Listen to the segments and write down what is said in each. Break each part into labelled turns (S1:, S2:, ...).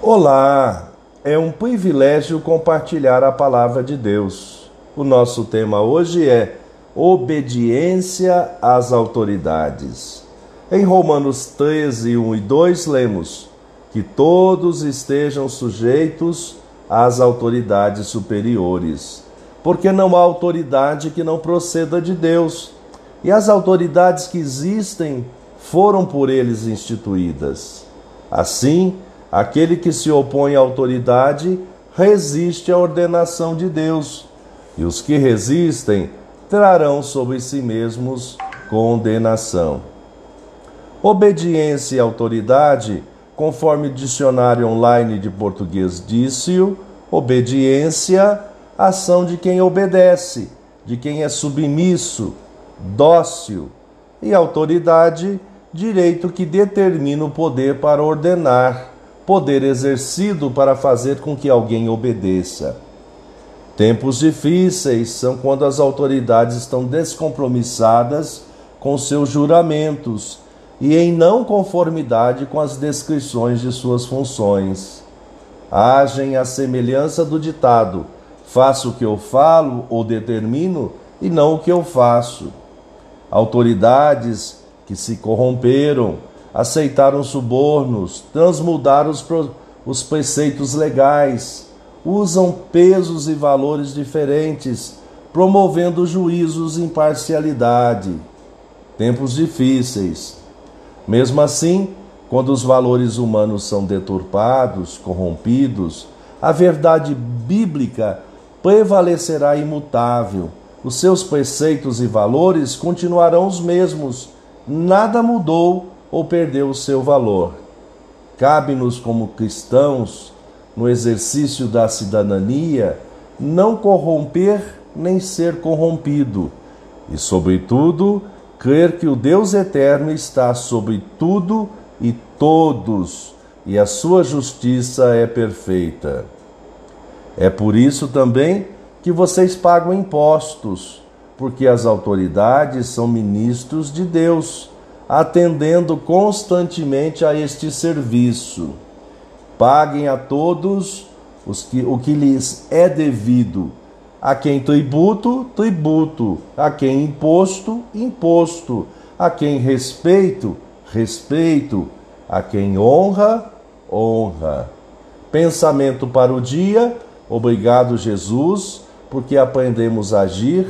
S1: Olá, é um privilégio compartilhar a palavra de Deus. O nosso tema hoje é obediência às autoridades. Em Romanos 13, 1 e 2, lemos que todos estejam sujeitos às autoridades superiores, porque não há autoridade que não proceda de Deus, e as autoridades que existem foram por eles instituídas. Assim, Aquele que se opõe à autoridade resiste à ordenação de Deus, e os que resistem trarão sobre si mesmos condenação. Obediência e autoridade, conforme dicionário online de português disse obediência, ação de quem obedece, de quem é submisso, dócil, e autoridade, direito que determina o poder para ordenar poder exercido para fazer com que alguém obedeça. Tempos difíceis são quando as autoridades estão descompromissadas com seus juramentos e em não conformidade com as descrições de suas funções. Agem à semelhança do ditado: faço o que eu falo ou determino e não o que eu faço. Autoridades que se corromperam, aceitaram subornos, transmudaram os, os preceitos legais, usam pesos e valores diferentes, promovendo juízos e imparcialidade. Tempos difíceis. Mesmo assim, quando os valores humanos são deturpados, corrompidos, a verdade bíblica prevalecerá imutável. Os seus preceitos e valores continuarão os mesmos. Nada mudou ou perdeu o seu valor. Cabe-nos, como cristãos, no exercício da cidadania, não corromper nem ser corrompido, e, sobretudo, crer que o Deus eterno está sobre tudo e todos, e a sua justiça é perfeita. É por isso também que vocês pagam impostos, porque as autoridades são ministros de Deus atendendo constantemente a este serviço. Paguem a todos os que, o que lhes é devido. A quem tributo, tributo. A quem imposto, imposto. A quem respeito, respeito. A quem honra, honra. Pensamento para o dia. Obrigado, Jesus, porque aprendemos a agir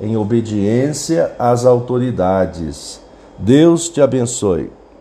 S1: em obediência às autoridades. Deus te abençoe.